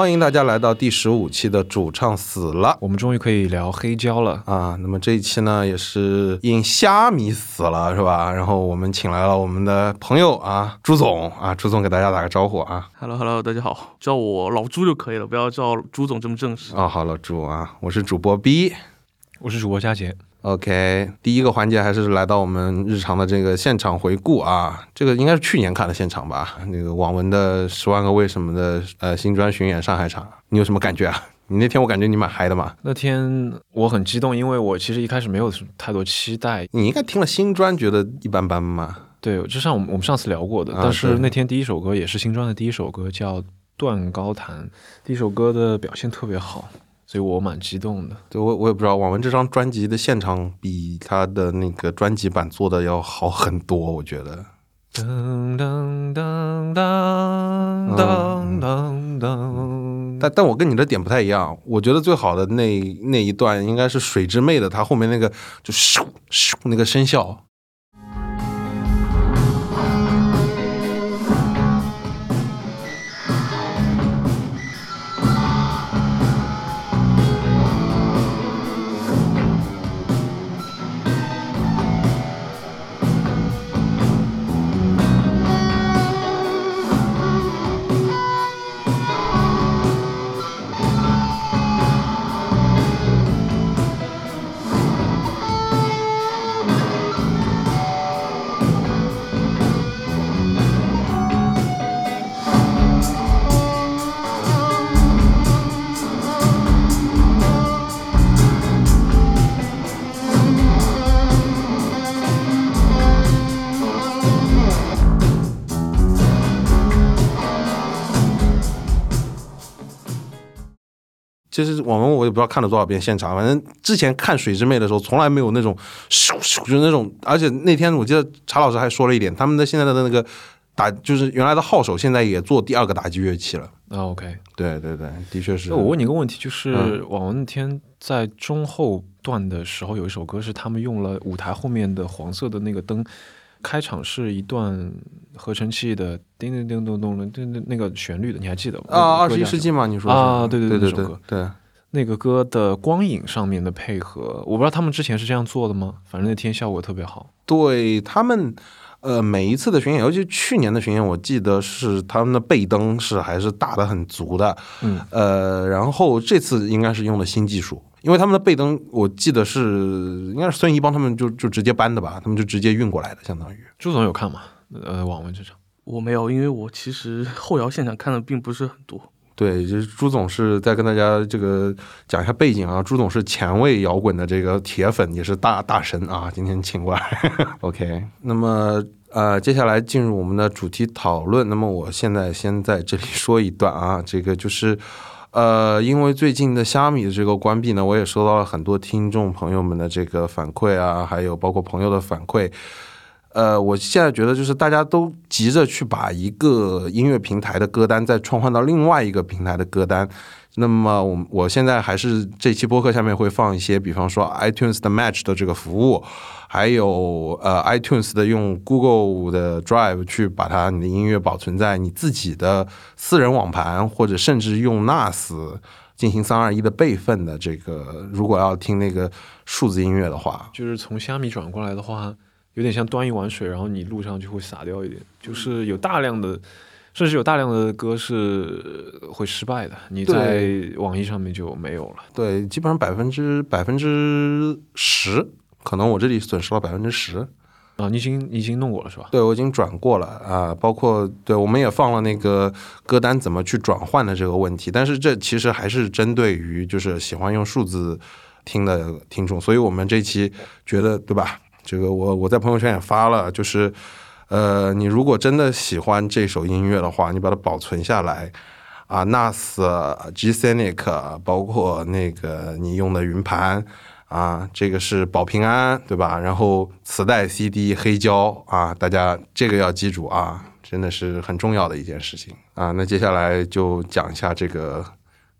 欢迎大家来到第十五期的主唱死了我们终于可以聊黑胶了。啊。那么这一期呢，也是因虾米死了是吧？然后我们请来了我们的朋友啊，朱总啊，朱总给大家打个招呼啊。Hello Hello，大家好，叫我老朱就可以了，不要叫朱总这么正式。啊，好老，朱啊，我是主播 B。我是主播佳杰，OK，第一个环节还是来到我们日常的这个现场回顾啊，这个应该是去年看的现场吧？那个网文的《十万个为什么》的呃新专巡演上海场，你有什么感觉啊？你那天我感觉你蛮嗨的嘛，那天我很激动，因为我其实一开始没有太多期待。你应该听了新专觉得一般般嘛？对，就像我们我们上次聊过的，啊但是那天第一首歌也是新专的第一首歌，叫《断高谈》，第一首歌的表现特别好，所以我蛮激动的。对我我也不知道，网文这张专辑的现场比他的那个专辑版做的要好很多，我觉得。噔噔噔噔噔噔噔，但但我跟你的点不太一样，我觉得最好的那那一段应该是水之妹的，她后面那个就咻咻那个声效，我也不知道看了多少遍现场，反正之前看水之妹的时候，从来没有那种咻咻，就是那种，而且那天我记得查老师还说了一点，他们的现在的那个打，就是原来的号手现在也做第二个打击乐器了。啊 OK。对对对，的确是。那我问你一个问题，就是嗯网文那天在中后段的时候，有一首歌是他们用了舞台后面的黄色的那个灯，开场是一段合成器的叮叮叮咚咚的叮叮那个旋律的，你还记得吗？啊，二十一世纪嘛，你说是啊对对对对对对那个歌的光影上面的配合，我不知道他们之前是这样做的吗？反正那天效果特别好。对他们，呃，每一次的巡演，尤其去年的巡演，我记得是他们的背灯是还是打的很足的，嗯，呃，然后这次应该是用的新技术，因为他们的背灯，我记得是应该是孙怡帮他们就就直接搬的吧，他们就直接运过来的，相当于。朱总有看吗？呃，网文这场。我没有，因为我其实后摇现场看的并不是很多。对，就是朱总是在跟大家这个讲一下背景啊。朱总是前卫摇滚的这个铁粉，也是大大神啊。今天请过来，OK。那么呃，接下来进入我们的主题讨论。那么我现在先在这里说一段啊，这个就是。呃，因为最近的虾米的这个关闭呢，我也收到了很多听众朋友们的这个反馈啊，还有包括朋友的反馈。呃，我现在觉得就是大家都急着去把一个音乐平台的歌单再创换到另外一个平台的歌单。那么我我现在还是这期播客下面会放一些，比方说 iTunes 的 Match 的这个服务，还有呃 iTunes 的用 Google 的 Drive 去把它你的音乐保存在你自己的私人网盘，或者甚至用 NAS 进行三二一的备份的这个，如果要听那个数字音乐的话，就是从虾米转过来的话，有点像端一碗水，然后你路上就会洒掉一点，就是有大量的，甚至有大量的歌是会失败的，你在网易上面就没有了。对，基本上百分之百分之十，可能我这里损失了百分之十。啊，你已经你已经弄过了是吧？对，我已经转过了啊，包括对我们也放了那个歌单怎么去转换的这个问题，但是这其实还是针对于就是喜欢用数字听的听众，所以我们这期觉得对吧？这个我我在朋友圈也发了，就是呃，你如果真的喜欢这首音乐的话，你把它保存下来。啊，NAS、G Scenic，包括那个你用的云盘啊，这个是保平安，对吧？然后磁带、CD、黑胶啊，大家这个要记住啊，真的是很重要的一件事情啊。那接下来就讲一下这个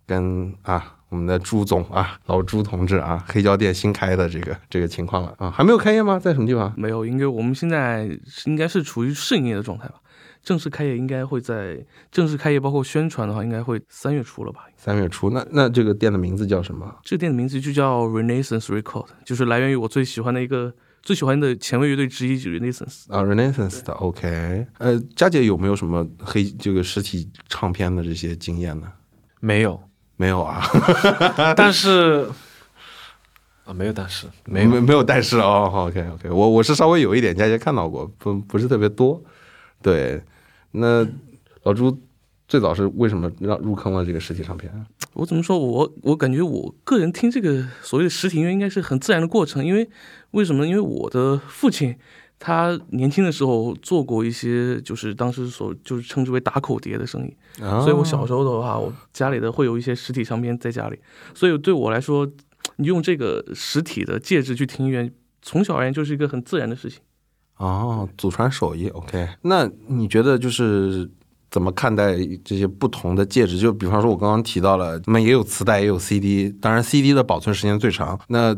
跟啊我们的朱总啊，老朱同志啊，黑胶店新开的这个这个情况了啊，还没有开业吗？在什么地方？没有，因为我们现在应该是处于试营业的状态吧。正式开业应该会在正式开业，包括宣传的话，应该会三月初了吧？三月初，那那这个店的名字叫什么？这个店的名字就叫 Renaissance Record，就是来源于我最喜欢的一个最喜欢的前卫乐队之一 Renaissance。啊，Renaissance 的 OK。呃，佳姐有没有什么黑这个实体唱片的这些经验呢？没有，没有啊，但是啊，没有，但是没没没有但是哦，OK OK，我我是稍微有一点，佳姐看到过，不不是特别多。对，那老朱最早是为什么让入坑了这个实体唱片？我怎么说？我我感觉我个人听这个所谓的实体音乐应该是很自然的过程，因为为什么呢？因为我的父亲他年轻的时候做过一些就是当时所就是称之为打口碟的生意，啊所以我小时候的话，我家里的会有一些实体唱片在家里，所以对我来说，你用这个实体的介质去听音乐，从小而言就是一个很自然的事情。哦，祖传手艺 OK。那你觉得就是怎么看待这些不同的介质？就比方说，我刚刚提到了，那么也有磁带，也有 CD，当然 CD 的保存时间最长。那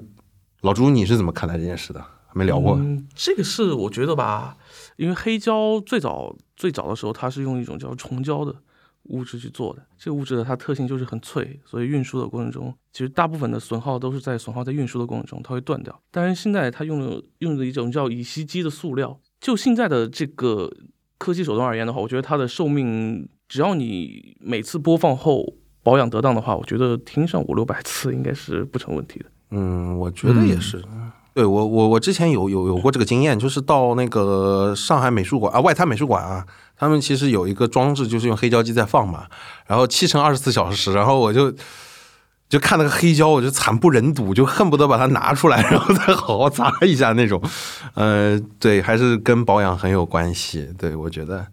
老朱你是怎么看待这件事的？还没聊过。嗯，这个是我觉得吧，因为黑胶最早最早的时候，它是用一种叫虫胶的物质去做的。这个物质的它特性就是很脆，所以运输的过程中，其实大部分的损耗都是在损耗在运输的过程中，它会断掉。但是，现在它用了用的一种叫乙烯基的塑料。就现在的这个科技手段而言的话，我觉得它的寿命，只要你每次播放后保养得当的话，我觉得听上五六百次应该是不成问题的。嗯，我觉得也是。对我我我之前有有有过这个经验，就是到那个上海美术馆啊，外滩美术馆啊，他们其实有一个装置，就是用黑胶机在放嘛，然后七乘二十四小时，然后我就就看那个黑胶，我就惨不忍睹，就恨不得把它拿出来，然后再好好擦一下那种。呃，对，还是跟保养很有关系。对我觉得，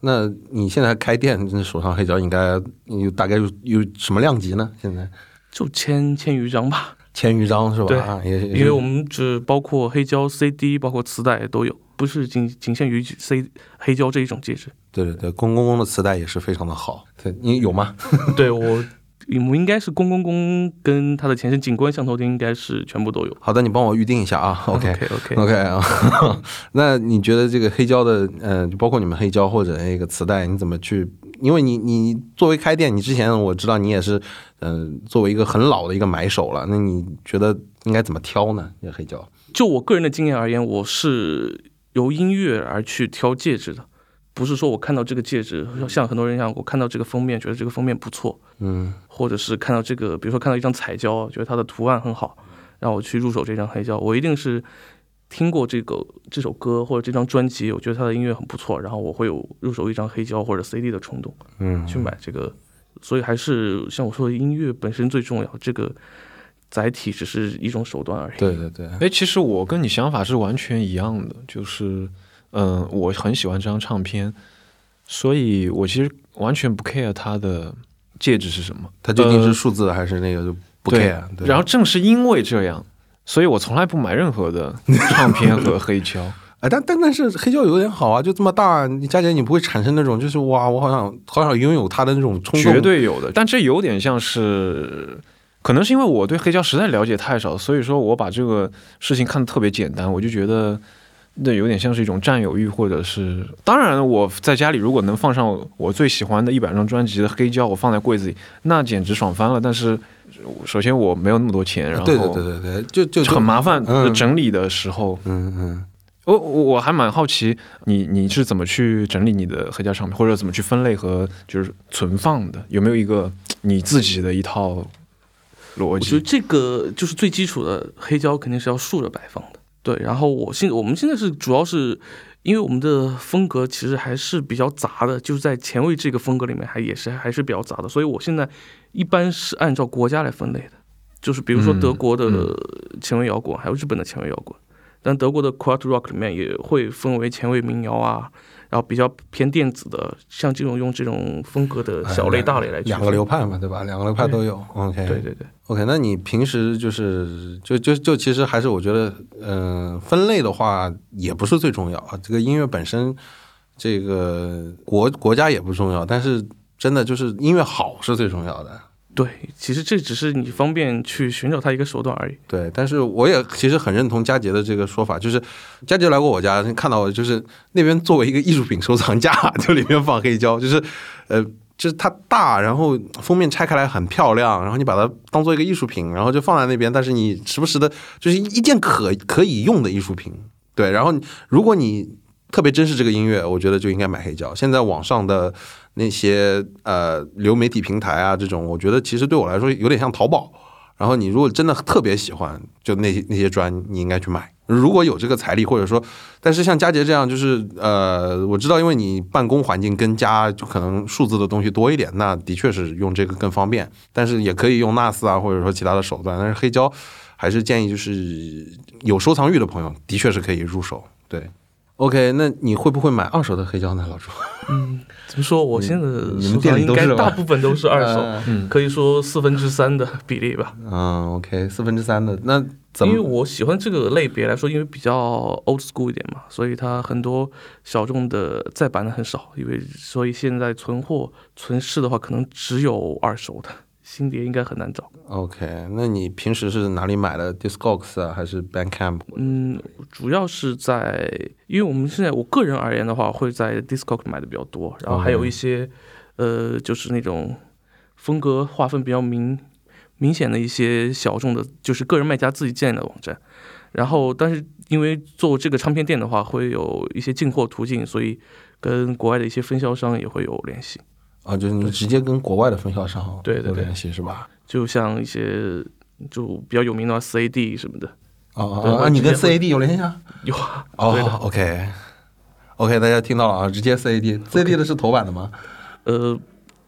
那你现在开店，手上黑胶应该有大概有有什么量级呢？现在就千千余张吧。千余张是吧？对啊也也因为我们只包括黑胶、CD，包括磁带都有，不是仅仅限于 C 黑胶这一种介质。对对对，公公公的磁带也是非常的好。对你有吗？对我，我们应该是公公公跟他的前身景观相头钉应该是全部都有。好的，你帮我预定一下啊。OK OK OK，OK 啊，那你觉得这个黑胶的，呃，就包括你们黑胶或者那个磁带，你怎么去？因为你你作为开店，你之前我知道你也是，嗯、作为一个很老的一个买手了，那你觉得应该怎么挑呢？这黑胶？就我个人的经验而言，我是由音乐而去挑戒指的，不是说我看到这个戒指，像很多人一样，我看到这个封面觉得这个封面不错，嗯或者是看到这个，比如说看到一张彩胶，觉得它的图案很好，让我去入手这张黑胶，我一定是听过这个这首歌或者这张专辑，我觉得他的音乐很不错，然后我会有入手一张黑胶或者 CD 的冲动嗯，去买这个，所以还是像我说的，音乐本身最重要，这个载体只是一种手段而已。对对对，哎，其实我跟你想法是完全一样的，就是，嗯、我很喜欢这张唱片，所以我其实完全不 care 它的戒指是什么，它究竟是呃数字还是那个就不 care？对然后正是因为这样，所以我从来不买任何的唱片和黑胶。哎，但但但是黑胶有点好啊，就这么大，你加起来你不会产生那种就是哇，我好想好想拥有它的那种冲动？绝对有的，但这有点像是，可能是因为我对黑胶实在了解太少，所以说我把这个事情看得特别简单，我就觉得那有点像是一种占有欲，或者是，当然我在家里如果能放上我最喜欢的一百张专辑的黑胶，我放在柜子里，那简直爽翻了。但是首先我没有那么多钱，然后对对对对对，就就很麻烦，嗯整理的时候，嗯嗯。我我我还蛮好奇你你是怎么去整理你的黑胶唱片，或者怎么去分类和就是存放的？有没有一个你自己的一套逻辑？我觉得这个就是最基础的黑胶肯定是要竖着摆放的。对，然后我现我们现在是主要是因为我们的风格其实还是比较杂的，就是在前卫这个风格里面还也是还是比较杂的，所以我现在一般是按照国家来分类的，就是比如说嗯德国的嗯前卫摇滚，还有日本的前卫摇滚，但德国的 q u a t Rock 里面也会分为前卫民谣啊。然后比较偏电子的，像这种用这种风格的小类、大类来区两个流派嘛，对吧？两个流派都有。OK，对对对，OK，那你平时就是就就就其实还是我觉得，嗯、分类的话也不是最重要啊。这个音乐本身，这个国国家也不重要，但是真的就是音乐好是最重要的。对，其实这只是你方便去寻找它一个手段而已。对，但是我也其实很认同佳杰的这个说法，就是佳杰来过我家，看到就是那边作为一个艺术品收藏架，就里面放黑胶，就是呃，就是它大，然后封面拆开来很漂亮，然后你把它当做一个艺术品，然后就放在那边，但是你时不时的，就是一件可可以用的艺术品。对，然后如果你特别珍视这个音乐，我觉得就应该买黑胶。现在网上的。那些呃流媒体平台啊，这种我觉得其实对我来说有点像淘宝。然后你如果真的特别喜欢，就那些那些砖，你应该去买。如果有这个财力，或者说，但是像佳杰这样，就是呃，我知道，因为你办公环境跟家就可能数字的东西多一点，那的确是用这个更方便。但是也可以用 NAS 啊，或者说其他的手段。但是黑胶还是建议就是有收藏欲的朋友，的确是可以入手。对，OK，那你会不会买二手的黑胶呢，老朱？嗯。怎么说？我现在你们店里应该大部分都是二手，嗯，可以说四分之三的比例吧。嗯，OK，四分之三的那怎么？因为我喜欢这个类别来说，因为比较 old school 一点嘛，所以它很多小众的再版的很少，因为所以现在存货存世的话，可能只有二手的。新碟应该很难找。OK，那你平时是哪里买的？Discogs 啊，还是 Bandcamp？嗯，主要是在，因为我们现在我个人而言的话，会在 Discogs 买的比较多，然后还有一些，呃，就是那种风格划分比较明明显的一些小众的，就是个人卖家自己建的网站。然后，但是因为做这个唱片店的话，会有一些进货途径，所以跟国外的一些分销商也会有联系。啊，就是你直接跟国外的分销商对对联系是吧？就像一些就比较有名的 CAD 什么的。哦啊，你跟 CAD 有联系啊？有啊。哦，OK，OK，大家听到了啊，直接 CAD，CAD 的是头版的吗？呃，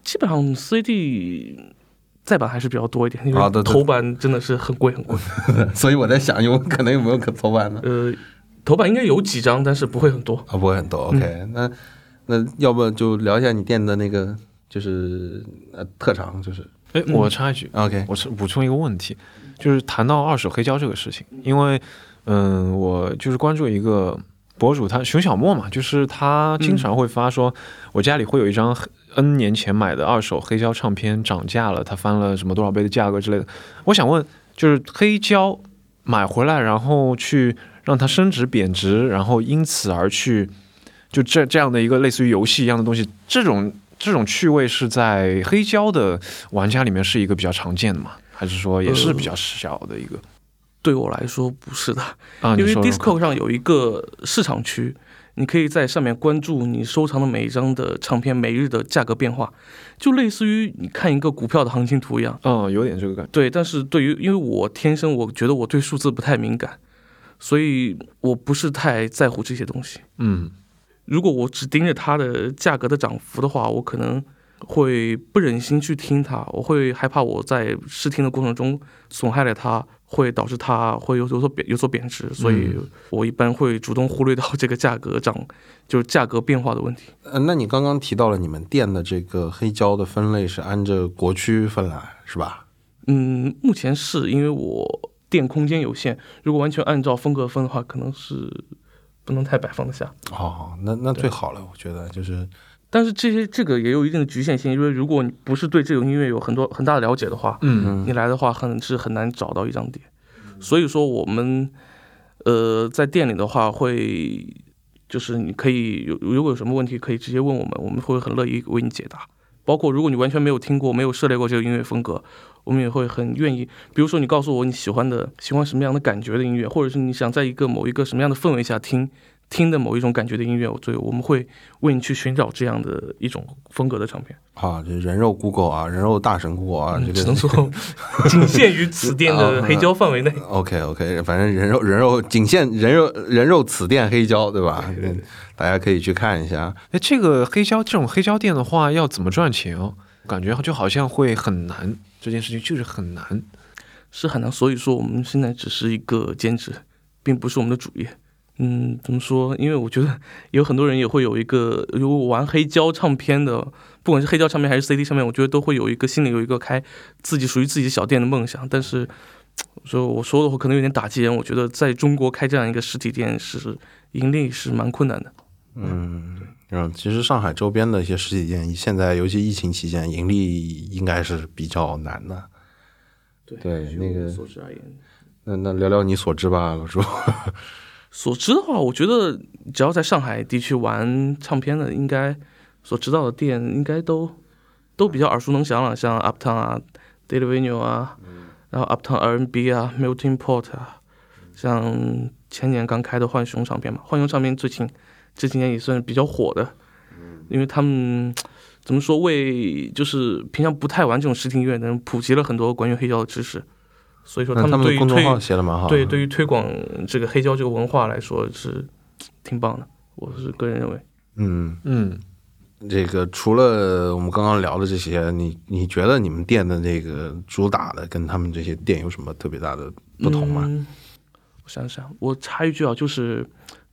基本上 CAD 再版还是比较多一点，因为头版真的是很贵很贵。所以我在想，有可能有没有可头版的？呃，头版应该有几张，但是不会很多啊，不会很多。OK，那那要不就聊一下你店的那个。就是呃特长就是，哎，我插一句，OK，我是补充一个问题，就是谈到二手黑胶这个事情，因为嗯，我就是关注一个博主，他熊小莫嘛，就是他经常会发说，我家里会有一张 N 年前买的二手黑胶唱片涨价了，他翻了什么多少倍的价格之类的。我想问，就是黑胶买回来，然后去让它升值贬值，然后因此而去就这这样的一个类似于游戏一样的东西，这种。这种趣味是在黑胶的玩家里面是一个比较常见的嘛？还是说也是比较小的一个？对我来说不是的，因为 Disco 上有一个市场区，你可以在上面关注你收藏的每一张的唱片每日的价格变化，就类似于你看一个股票的行情图一样。嗯，有点这个感觉。对，但是对于因为我天生我觉得我对数字不太敏感，所以我不是太在乎这些东西。嗯。如果我只盯着它的价格的涨幅的话，我可能会不忍心去听它，我会害怕我在试听的过程中损害了它，会导致它会有有所贬有所贬值，所以我一般会主动忽略到这个价格涨，就是价格变化的问题。呃，那你刚刚提到了你们店的这个黑胶的分类是按照国区分来是吧？嗯，目前是因为我店空间有限，如果完全按照风格分的话，可能是。不能太摆放得下。哦，那那最好了，我觉得就是，但是这些这个也有一定的局限性，因为如果你不是对这种音乐有很多很大的了解的话，嗯，你来的话很是很难找到一张碟，所以说我们呃在店里的话会就是你可以有如果有什么问题可以直接问我们，我们会很乐意为你解答，包括如果你完全没有听过没有涉猎过这个音乐风格。我们也会很愿意，比如说你告诉我你喜欢的、喜欢什么样的感觉的音乐，或者是你想在一个某一个什么样的氛围下听听的某一种感觉的音乐，所以我们会为你去寻找这样的一种风格的唱片。啊，这人肉 Google 啊，人肉大神 Google 啊，这个只能说 仅限于此店的黑胶范围内。OK OK，反正人肉人肉仅限人肉人肉此店黑胶，对吧？大家可以去看一下。哎，这个黑胶这种黑胶店的话，要怎么赚钱哦？感觉就好像会很难。这件事情就是很难，是很难，所以说我们现在只是一个兼职，并不是我们的主业。嗯，怎么说？因为我觉得 有很多人也会有一个，如果玩黑胶唱片的，不管是黑胶唱片还是 CD 唱片，我觉得都会有一个心里有一个开自己属于自己小店的梦想。但是，说我说的话可能有点打击人。我觉得在中国开这样一个实体店是盈利是蛮困难的。嗯，嗯，其实上海周边的一些实体店，现在尤其疫情期间，盈利应该是比较难的。对对那个所知而言，那那聊聊你所知吧，老朱。所知的话，我觉得只要在上海地区玩唱片的，应该所知道的店应该都都比较耳熟能详了，像 Uptown 啊、Daily Venue 啊，然后 Uptown R&B 啊、Melting Pot 啊，像前年刚开的浣熊唱片嘛，浣熊唱片最近这几年也算是比较火的，因为他们怎么说为就是平常不太玩这种实体音乐的人普及了很多关于黑胶的知识，所以说他们对于推们的公众号写的蛮好的。对，对于推广这个黑胶这个文化来说是挺棒的，我是个人认为。嗯，嗯，这个除了我们刚刚聊的这些，你你觉得你们店的那个主打的跟他们这些店有什么特别大的不同吗？嗯我想想，我插一句啊，就是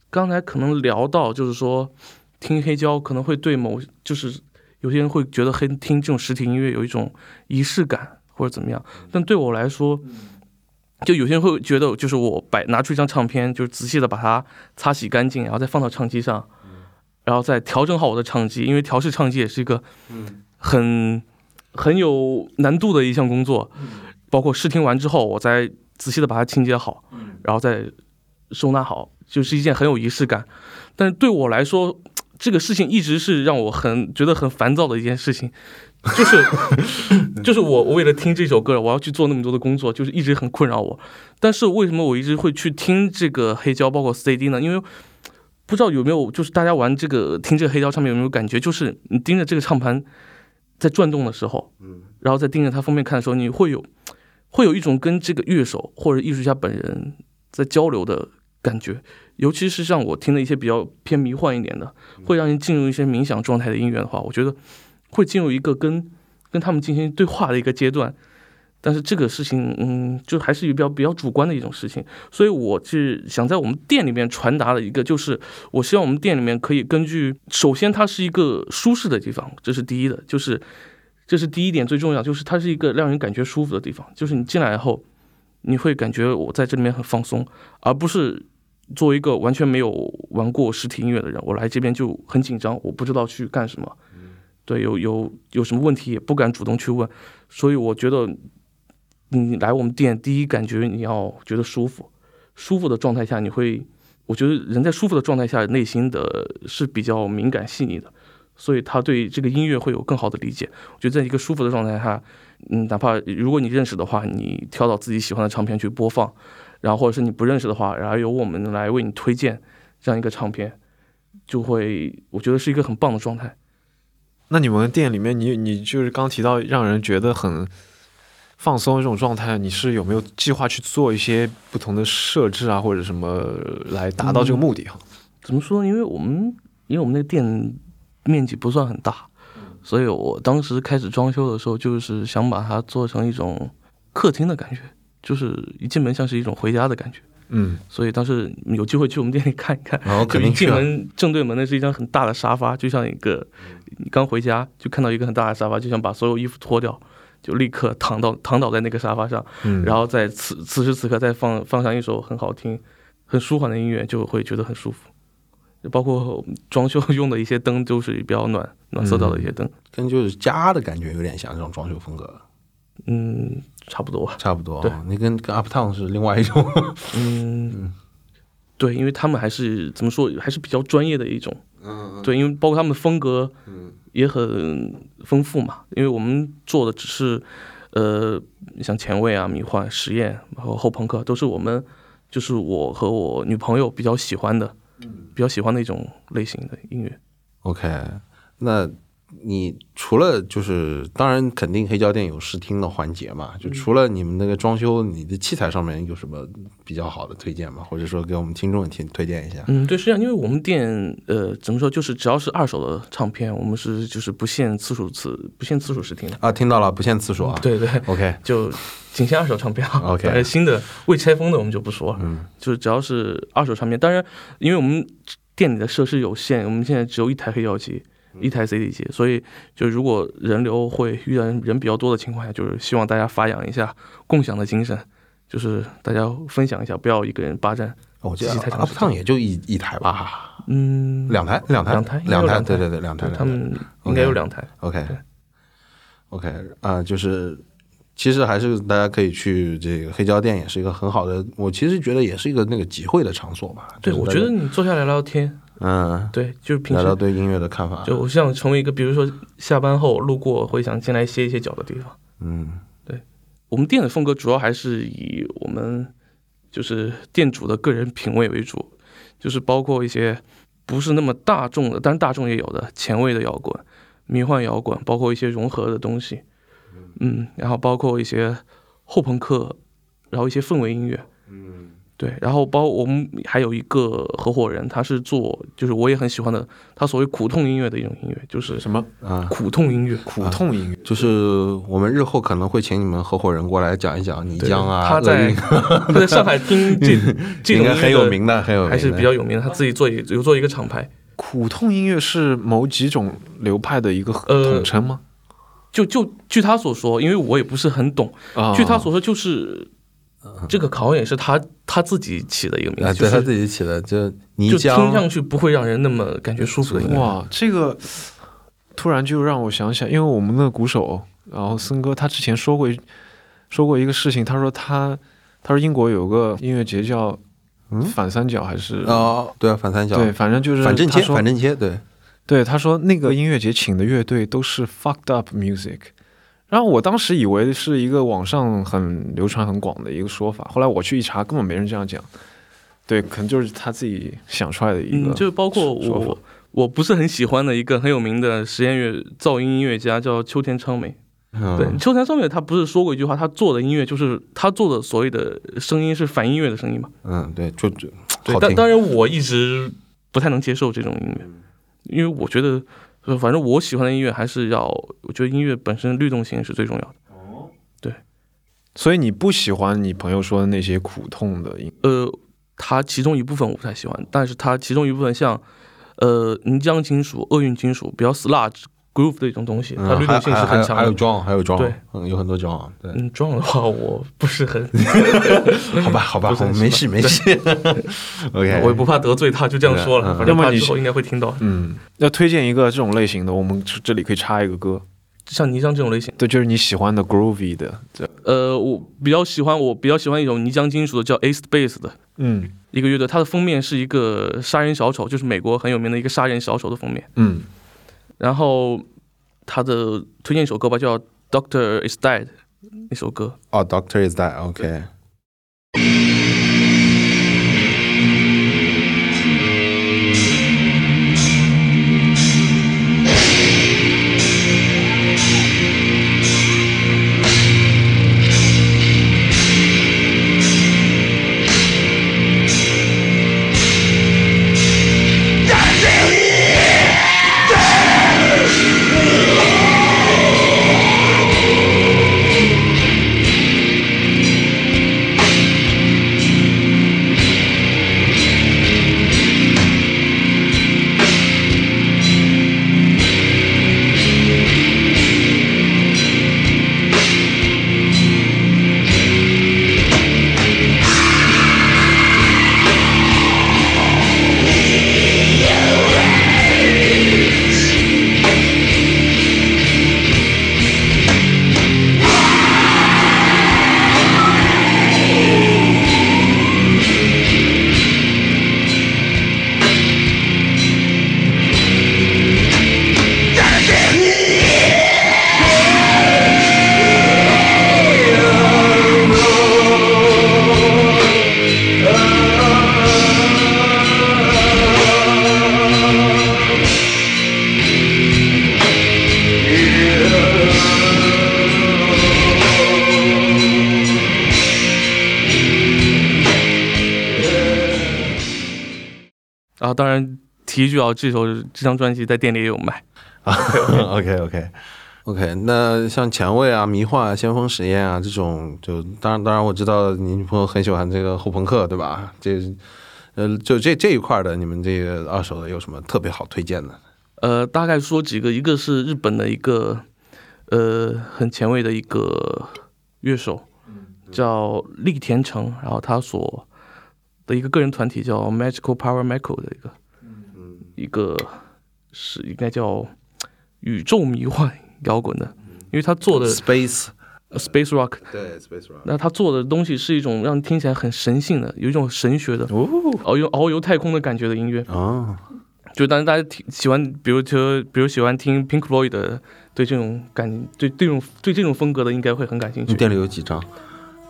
刚才可能聊到，就是说听黑胶可能会对某就是有些人会觉得黑听这种实体音乐有一种仪式感或者怎么样，但对我来说。就有些人会觉得，就是我摆拿出一张唱片，就是仔细的把它擦洗干净，然后再放到唱机上，然后再调整好我的唱机，因为调试唱机也是一个很很有难度的一项工作，包括试听完之后，我再仔细的把它清洁好，然后再收纳好，就是一件很有仪式感。但是对我来说，这个事情一直是让我很觉得很烦躁的一件事情，就是 就是我我为了听这首歌，我要去做那么多的工作，就是一直很困扰我。但是为什么我一直会去听这个黑胶，包括 CD 呢？因为不知道有没有，就是大家玩这个听这个黑胶唱片有没有感觉，就是你盯着这个唱盘在转动的时候，嗯，然后再盯着它封面看的时候，你会有会有一种跟这个乐手或者艺术家本人在交流的感觉。尤其是像我听的一些比较偏迷幻一点的，会让人进入一些冥想状态的音乐的话，我觉得会进入一个跟跟他们进行对话的一个阶段。但是这个事情，嗯，就还是比较比较主观的一种事情，所以我是想在我们店里面传达的一个，就是我希望我们店里面可以根据，首先它是一个舒适的地方，这是第一的，就是这是第一点最重要，就是它是一个让人感觉舒服的地方，就是你进来以后，你会感觉我在这里面很放松，而不是作为一个完全没有玩过实体音乐的人，我来这边就很紧张，我不知道去干什么，对，有有有什么问题也不敢主动去问，所以我觉得。你来我们店，第一感觉你要觉得舒服，舒服的状态下，你会，我觉得人在舒服的状态下，内心的是比较敏感细腻的，所以他对这个音乐会有更好的理解。我觉得在一个舒服的状态下，嗯，哪怕如果你认识的话，你挑到自己喜欢的唱片去播放，然后或者是你不认识的话，然后由我们来为你推荐这样一个唱片，就会我觉得是一个很棒的状态。那你们店里面，你你就是刚提到让人觉得很。放松这种状态，你是有没有计划去做一些不同的设置啊，或者什么来达到这个目的哈？怎么说？因为我们因为我们那个店面积不算很大，所以我当时开始装修的时候，就是想把它做成一种客厅的感觉，就是一进门像是一种回家的感觉。嗯，所以当时有机会去我们店里看一看，然后 就一进门正对门的是一张很大的沙发，就像一个你刚回家就看到一个很大的沙发，就想把所有衣服脱掉。就立刻躺到躺倒在那个沙发上，嗯，然后在此此时此刻再放放上一首很好听、很舒缓的音乐，就会觉得很舒服。包括装修用的一些灯都是比较暖暖色调的一些灯，跟就是家的感觉有点像这种装修风格。嗯，差不多吧，差不多。对，你跟跟 Uptown 是另外一种。嗯，对，因为他们还是怎么说，还是比较专业的一种。嗯，对，因为包括他们的风格，嗯。也很丰富嘛，因为我们做的只是，呃，像前卫啊、迷幻、实验，然后后朋克，都是我们，就是我和我女朋友比较喜欢的，比较喜欢的一种类型的音乐。OK，那。你除了就是当然肯定黑胶店有试听的环节嘛，就除了你们那个装修，你的器材上面有什么比较好的推荐吗？或者说给我们听众听推荐一下？嗯，对，实际上因为我们店呃怎么说，就是只要是二手的唱片，我们是就是不限次数次不限次数试听的啊，听到了不限次数啊，对对，OK，就仅限二手唱片啊，OK，新的未拆封的我们就不说，嗯，就是只要是二手唱片，当然因为我们店里的设施有限，我们现在只有一台黑胶机。一台 CD 机，所以就如果人流会遇到人比较多的情况下，就是希望大家发扬一下共享的精神，就是大家分享一下，不要一个人霸占。我记得机器太长 Up 时 Town 也就一一台吧，嗯，两台，两台，两台两台，对对对，两台，两台对他们应该有两台。OK，OK，啊、就是其实还是大家可以去这个黑胶店，也是一个很好的。我其实觉得也是一个那个集会的场所吧。对，我觉得你坐下来聊聊天，嗯，对，就是平聊聊时对音乐的看法。就我想成为一个，比如说下班后路过会想进来歇一歇脚的地方。嗯。对。我们店的风格主要还是以我们就是店主的个人品味为主，就是包括一些不是那么大众的，但是大众也有的前卫的摇滚、迷幻摇滚，包括一些融合的东西，嗯，然后包括一些后朋克，然后一些氛围音乐，嗯对，然后包我们还有一个合伙人，他是做就是我也很喜欢的，他所谓苦痛音乐的一种音乐，就是什么啊，苦痛音乐。苦痛音乐？就是我们日后可能会请你们合伙人过来讲一讲泥对浆啊，他在他在上海听 这这应该种音乐的很有名的，很有名的，还是比较有名的，他自己做一有做一个厂牌，苦痛音乐是某几种流派的一个呃统称吗？就就据他所说，因为我也不是很懂，啊，据他所说就是这个考验是他他自己起的一个名啊，字，对他就是自己起的，就泥就听上去不会让人那么感觉舒服的音乐。哇，这个突然就让我想起来，因为我们的鼓手，然后森哥他之前说过说过一个事情，他说他他说英国有个音乐节叫嗯反三角还是、哦，对啊，反三角，对，反正就是反正切，他说反正切，对，对，他说那个音乐节请的乐队都是 fucked up music，然后我当时以为是一个网上很流传很广的一个说法，后来我去一查，根本没人这样讲。对，可能就是他自己想出来的一个。嗯，就包括我我不是很喜欢的一个很有名的实验乐噪音音乐家叫秋田昌美。嗯对，秋田昌美他不是说过一句话，他做的音乐就是他做的所谓的声音是反音乐的声音嘛？嗯，对，就就对，但当然我一直不太能接受这种音乐，因为我觉得，呃反正我喜欢的音乐还是要，我觉得音乐本身律动性是最重要的。对所以你不喜欢你朋友说的那些苦痛的音？呃，它其中一部分我不太喜欢，但是它其中一部分像，呃，泥浆金属、厄运金属，比较 sludge groove 的一种东西，它嗯律动性是很强的。还有装，还有装，对，嗯，有很多装，对，嗯，装的话我不是很，好吧，好吧，没事没事，OK，我也不怕得罪他，就这样说了，嗯反正要么你他之后应该会听到。嗯，要推荐一个这种类型的，我们这这里可以插一个歌。像泥浆这种类型，对，就是你喜欢的 groovy 的，这呃，我比较喜欢，我比较喜欢一种泥浆金属的，叫 Ace Base 的。嗯一个乐队，它的封面是一个杀人小丑，就是美国很有名的一个杀人小丑的封面。嗯然后他的推荐一首歌吧，叫《Doctor Is Dead》那首歌。哦，Doctor is Dead》OK 然后当然提一句啊，这首这张专辑在店里也有卖啊。OK OK OK，那像前卫啊、迷幻啊、先锋实验啊这种，就当然当然我知道你女朋友很喜欢这个后朋克，对吧？这呃，就这这一块的，你们这个二手的有什么特别好推荐的？呃，大概说几个，一个是日本的一个呃很前卫的一个乐手，叫立田诚，然后他所的一个个人团体叫 Magical Power Michael 的一个，一个是应该叫宇宙迷幻摇滚的，因为他做的 Space，呃 Space Rock，对 Space Rock，那他做的东西是一种让人听起来很神性的，有一种神学的遨游遨游太空的感觉的音乐。哦，就当然大家听喜欢，比如说比如喜欢听 Pink Floyd 的，对这种感对这种对这种风格的应该会很感兴趣。你店里有几张？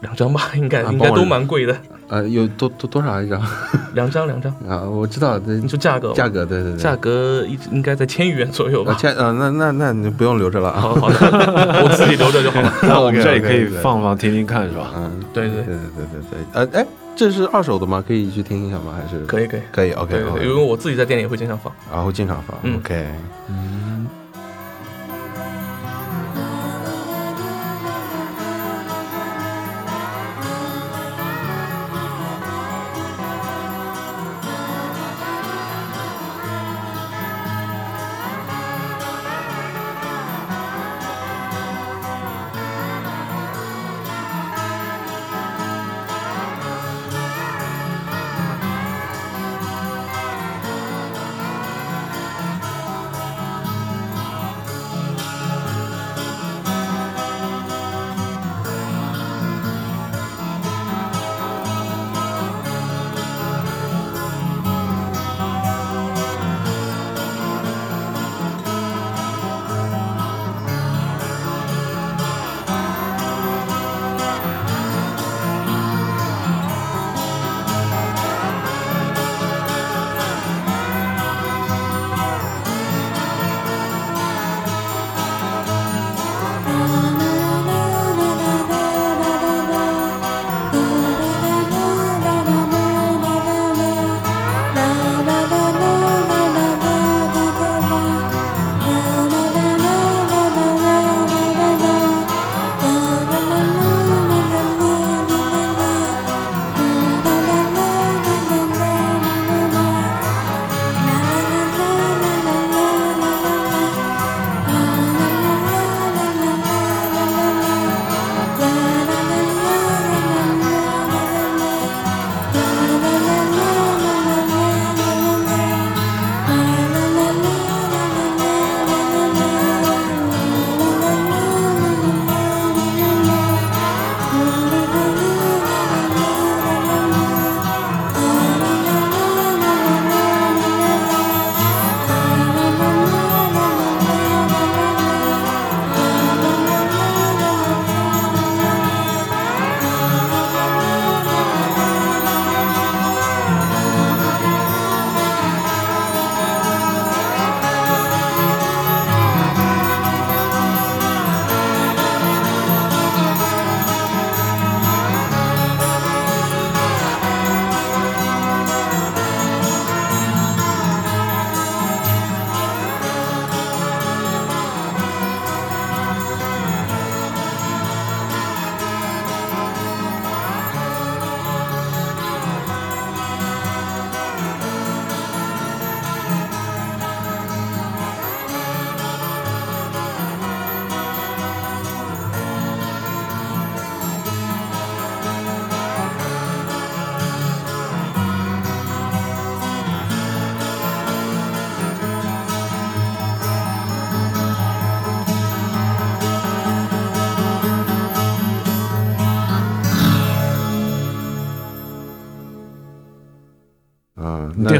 两张吧，应该啊应该都蛮贵的，呃，有多多多少一张 两张两张。啊？我知道，这你说价格价格，对对对，价格一直应该在千余元左右啊，吧。千呃，那那那你不用留着了啊。好好的，我自己留着就好了。那我们这里可以放放听听看，是吧？嗯，对对对，对对对对，呃，哎，这是二手的吗？可以去听一下吗？还是可以可以。可以？OK 对对对，因 OK，为我自己在店里也会经常放。然后经常放嗯 OK。嗯，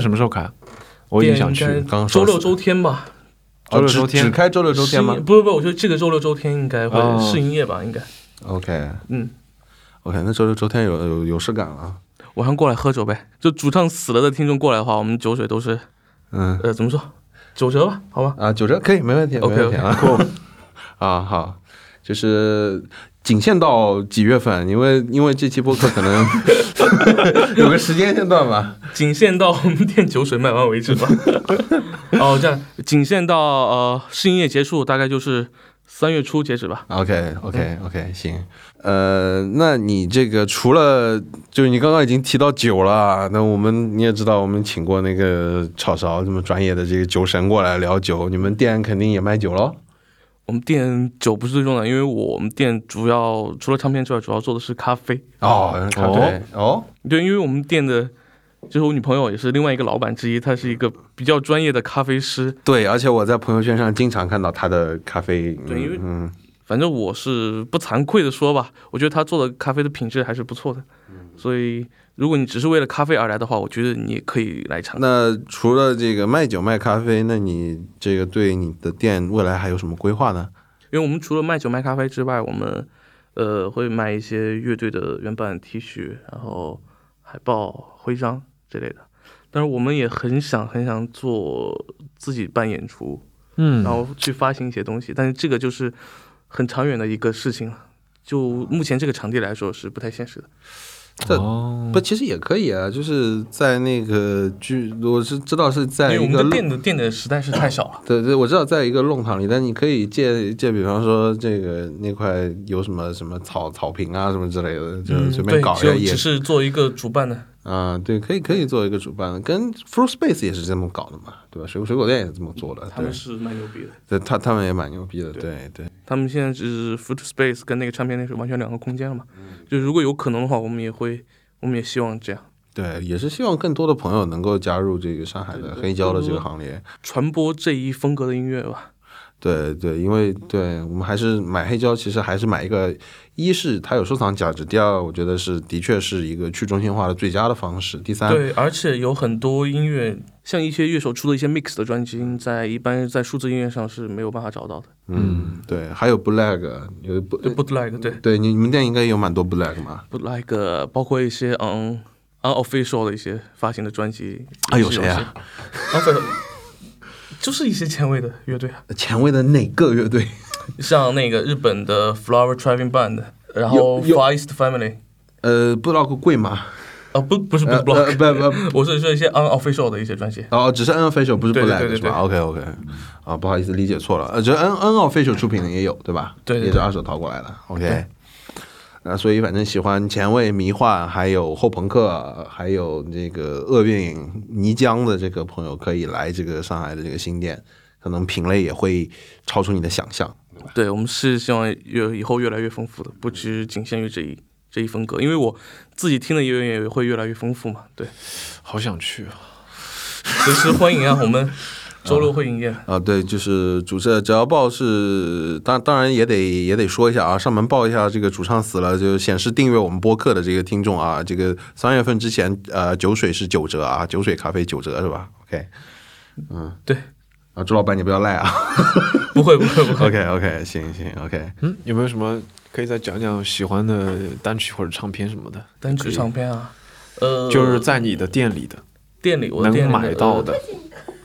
什么时候开？我已经想去刚刚说周六周天吧。周六周天只开周六周天吗不不不，我觉得这个周六周天应该会哦试营业吧，应该。？OK 嗯，OK，那周六周天有有有事干了啊。晚上过来喝酒呗。就主唱死了的听众过来的话，我们酒水都是嗯呃怎么说，九折吧，好吧。啊，九折可以，没问题，没 OK，问题啊。啊，好，就是仅限到几月份？因为因为这期播客可能 有个时间线段吧。仅限到我们店酒水卖完为止吧。哦，这样仅限到呃试营业结束，大概就是三月初截止吧。OK OK OK，行。呃，那你这个除了就是你刚刚已经提到酒了，那我们你也知道，我们请过那个炒勺这么专业的这个酒神过来聊酒，你们店肯定也卖酒喽？我们店酒不是最重要的，因为我们店主要除了唱片之外，主要做的是咖啡。哦，咖啡哦，对，因为我们店的就是我女朋友也是另外一个老板之一，她是一个比较专业的咖啡师。对，而且我在朋友圈上经常看到她的咖啡。对因为嗯，反正我是不惭愧的说吧，我觉得她做的咖啡的品质还是不错的。所以如果你只是为了咖啡而来的话，我觉得你可以来尝。那除了这个卖酒卖咖啡，那你这个对你的店未来还有什么规划呢？因为我们除了卖酒卖咖啡之外，我们呃会卖一些乐队的原版 T 恤，然后海报、徽章之类的。但是我们也很想很想做自己办演出，嗯然后去发行一些东西，但是这个就是很长远的一个事情了。就目前这个场地来说是不太现实的。这哦不，其实也可以啊，就是在那个剧，我是知道是在一个因为我们的店的店的实在是太小了。对对，我知道在一个弄堂里，但你可以借借，比方说这个那块有什么什么草草坪啊什么之类的，就嗯，随便，搞一下也就只是做一个主办的。啊，对，可以可以做一个主办，跟 Fruit Space 也是这么搞的嘛，对吧？水果水果店也是这么做的，他们，是蛮牛逼的。对他他们也蛮牛逼的，对对。他们现在只是 Fruit Space 跟那个唱片店是完全两个空间了嘛。就如果有可能的话，我们也会，我们也希望这样对，也是希望更多的朋友能够加入这个上海的黑胶的这个行列。传播这一风格的音乐吧。对对，因为对我们还是买黑胶，其实还是买一个，一是它有收藏价值，第二我觉得是的确是一个去中心化的最佳的方式，第三，对，而且有很多音乐，像一些乐手出的一些 mix 的专辑，在一般在数字音乐上是没有办法找到的。嗯，对，还有 Black 有不对，bootleg，对对，你你们店应该有蛮多 Black 嘛？，bootleg，包括一些嗯 unofficial 的一些发行的专辑。啊有谁啊？unofficial 就是一些前卫的乐队啊。前卫的哪个乐队？像那个日本的 Flower Driving Band，然后 Far East Family，呃，Block 贵吗？哦不不是不是呃 Block，、呃不不，我是说一些 unofficial 的一些专辑。哦，只是 unofficial 不是对对 Black 对对是吧？OK OK，啊，不好意思理解错了，呃，这 n unofficial 出品的也有对吧？对对对也是二手淘过来的。OK 对。那所以反正喜欢前卫、迷幻，还有后朋克，还有这个厄运、泥浆的这个朋友，可以来这个上海的这个新店，可能品类也会超出你的想象。对我们是希望越以后越来越丰富的，不只仅限于这一这一风格，因为我自己听的音乐也会越来越丰富嘛。对，好想去啊！随时欢迎啊，我们周六会营业。啊，对，就是主持只要报是，当当然也得也得说一下啊，上门报一下这个主唱死了，就显示订阅我们播客的这个听众啊，这个三月份之前，呃，酒水是九折啊，酒水咖啡九折是吧？OK，嗯，对，啊，朱老板你不要赖啊 不会不会不会，，OK OK，行行 OK，嗯，有没有什么可以再讲讲喜欢的单曲或者唱片什么的？单曲唱片啊，呃，就是在你的店里的，店里我的店能买到的。。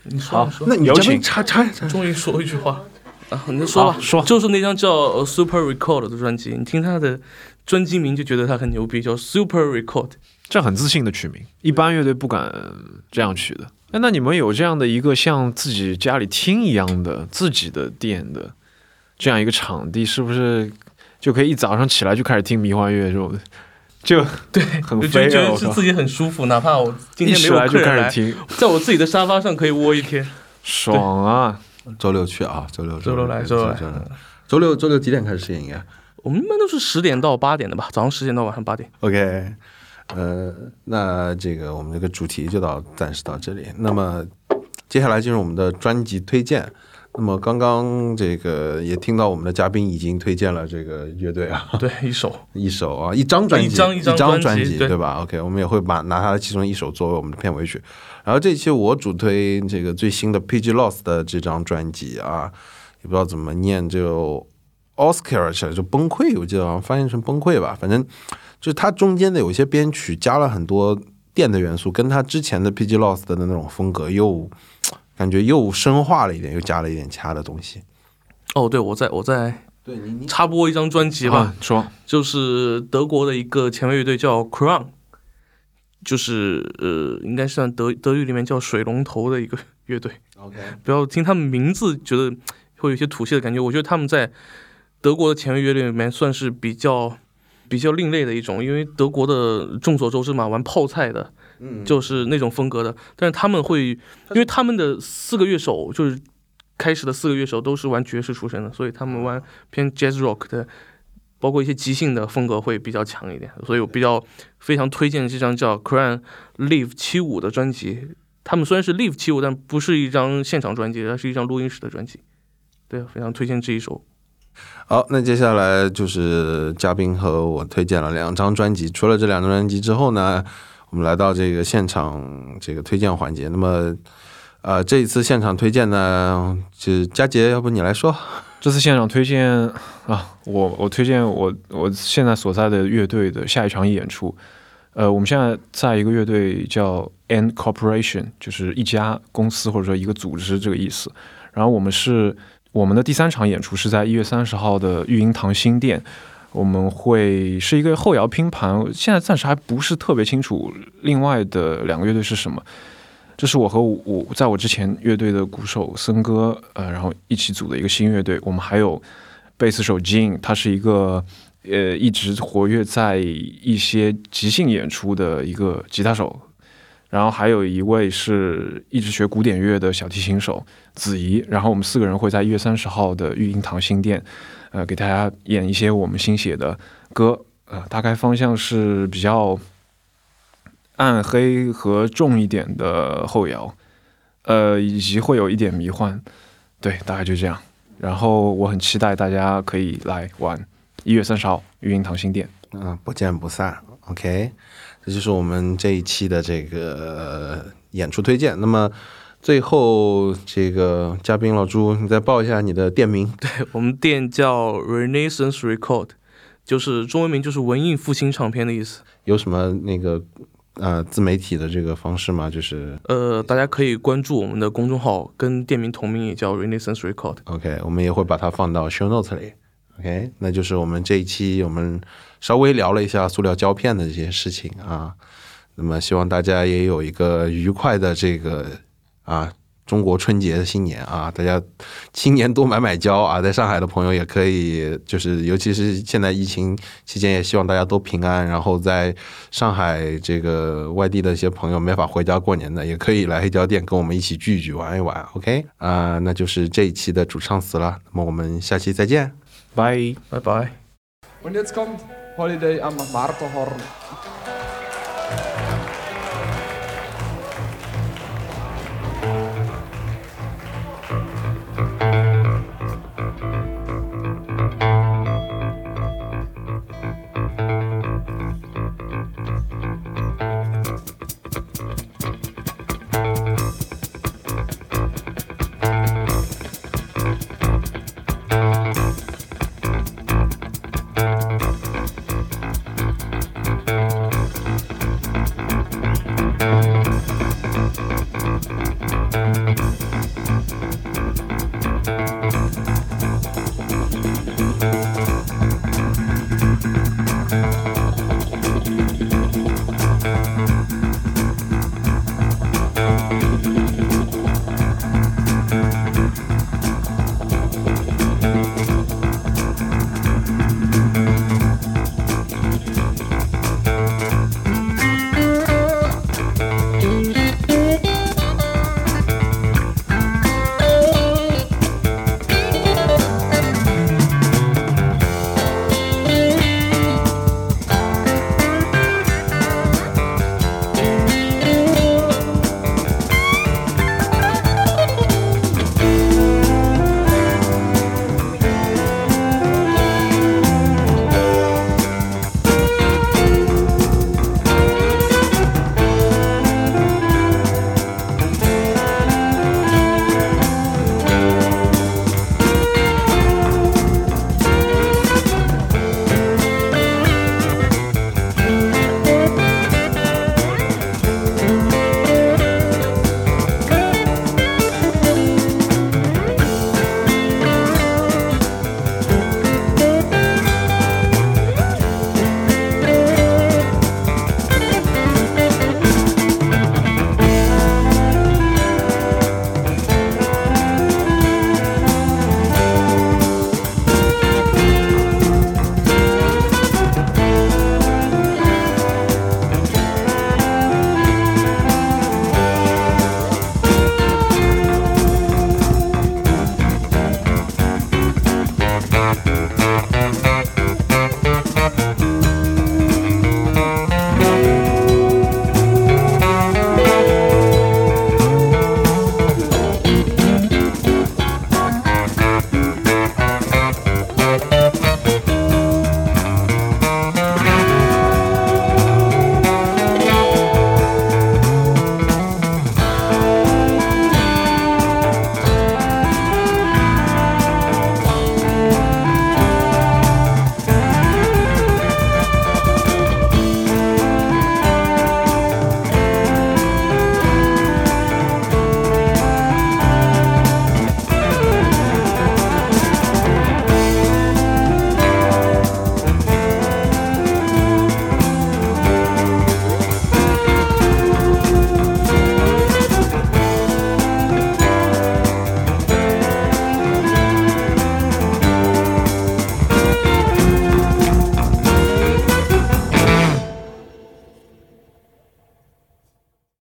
呃你说那你这边有请插插插，终于说一句话啊，你就说吧好，说就是那张叫呃 Super Record 的专辑，你听他的专辑名就觉得他很牛逼，叫 Super Record。这很自信的取名，一般乐队不敢这样取的。哎，那你们有这样的一个像自己家里听一样的自己的店的这样一个场地，是不是就可以一早上起来就开始听迷幻乐这种的？就 对，很就觉得觉飞啊！我靠得是自己很舒服，哪怕我今天没有来就客人来，开始听，在我自己的沙发上可以窝一天。爽啊！周六去啊，周六周六来，周六来。周六周六周六几点开始试营业我们一般都是十点到八点的吧，早上十点到晚上八点。？OK，呃，那这个我们这个主题就到暂时到这里。那么接下来进入我们的专辑推荐。那么刚刚这个也听到我们的嘉宾已经推荐了这个乐队啊，对，一首。一首啊，一张专辑，一张一张专专辑对对吧？OK，我们也会把拿它的其中一首作为我们的片尾曲。然后这期我主推这个最新的 PG Lost 的这张专辑啊，也不知道怎么念，就 Oscar 就崩溃，我记得好像翻译成崩溃吧，反正就是它中间的有一些编曲加了很多电的元素，跟它之前的 PG Lost 的那种风格又感觉又深化了一点，又加了一点其他的东西。哦，对，我在我在对你你插播一张专辑吧，啊，说就是德国的一个前卫乐队叫 Crown，就是呃，应该算德德语里面叫水龙头的一个乐队。OK 不要听他们名字觉得会有一些土气的感觉。我觉得他们在德国的前卫乐队里面算是比较比较另类的一种，因为德国的众所周知嘛，玩泡菜的，嗯就是那种风格的。但是他们会，因为他们的四个乐手就是开始的四个乐手都是玩爵士出身的，所以他们玩偏 jazz rock 的包括一些即兴的风格会比较强一点，所以我比较非常推荐这张叫《Crown Live 七五》的专辑。他们虽然是 Live 七五，但不是一张现场专辑，而是一张录音室的专辑。对，非常推荐这一首。好，那接下来就是嘉宾和我推荐了两张专辑。除了这两张专辑之后呢，我们来到这个现场这个推荐环节。那么，呃，这一次现场推荐呢，就佳杰，要不你来说？这次现场推荐啊，我我推荐我我现在所在的乐队的下一场演出。呃，我们现在在一个乐队叫 N Corporation，就是一家公司或者说一个组织这个意思。然后我们是我们的第三场演出是在一月三十号的育婴堂新店，我们会是一个后摇拼盘，现在暂时还不是特别清楚另外的两个乐队是什么。这是我和我在我之前乐队的鼓手森哥，呃，然后一起组的一个新乐队。我们还有贝斯手 Jin，他是一个呃一直活跃在一些即兴演出的一个吉他手。然后还有一位是一直学古典乐的小提琴手子怡。然后我们四个人会在一月三十号的育婴堂新店，呃，给大家演一些我们新写的歌。呃，大概方向是比较。暗黑和重一点的后摇，呃，以及会有一点迷幻，对，大概就这样。然后我很期待大家可以来玩，一月三十号育婴堂新店，嗯，不见不散。OK，这就是我们这一期的这个演出推荐。那么最后，这个嘉宾老朱，你再报一下你的店名。对我们店叫 Renaissance Record，就是中文名就是文艺复兴唱片的意思。有什么那个？呃，自媒体的这个方式吗，就是呃，大家可以关注我们的公众号，跟店名同名，也叫 Renaissance Record。OK，我们也会把它放到 Show Notes 里。OK，那就是我们这一期我们稍微聊了一下塑料胶片的这些事情啊，那么希望大家也有一个愉快的这个啊。中国春节的新年啊，大家新年多买买胶啊！在上海的朋友也可以，就是尤其是现在疫情期间，也希望大家都平安。然后在上海这个外地的一些朋友没法回家过年的，也可以来黑胶店跟我们一起聚一聚、玩一玩。OK 啊，那就是这一期的主唱词了。那么我们下期再见，拜拜拜。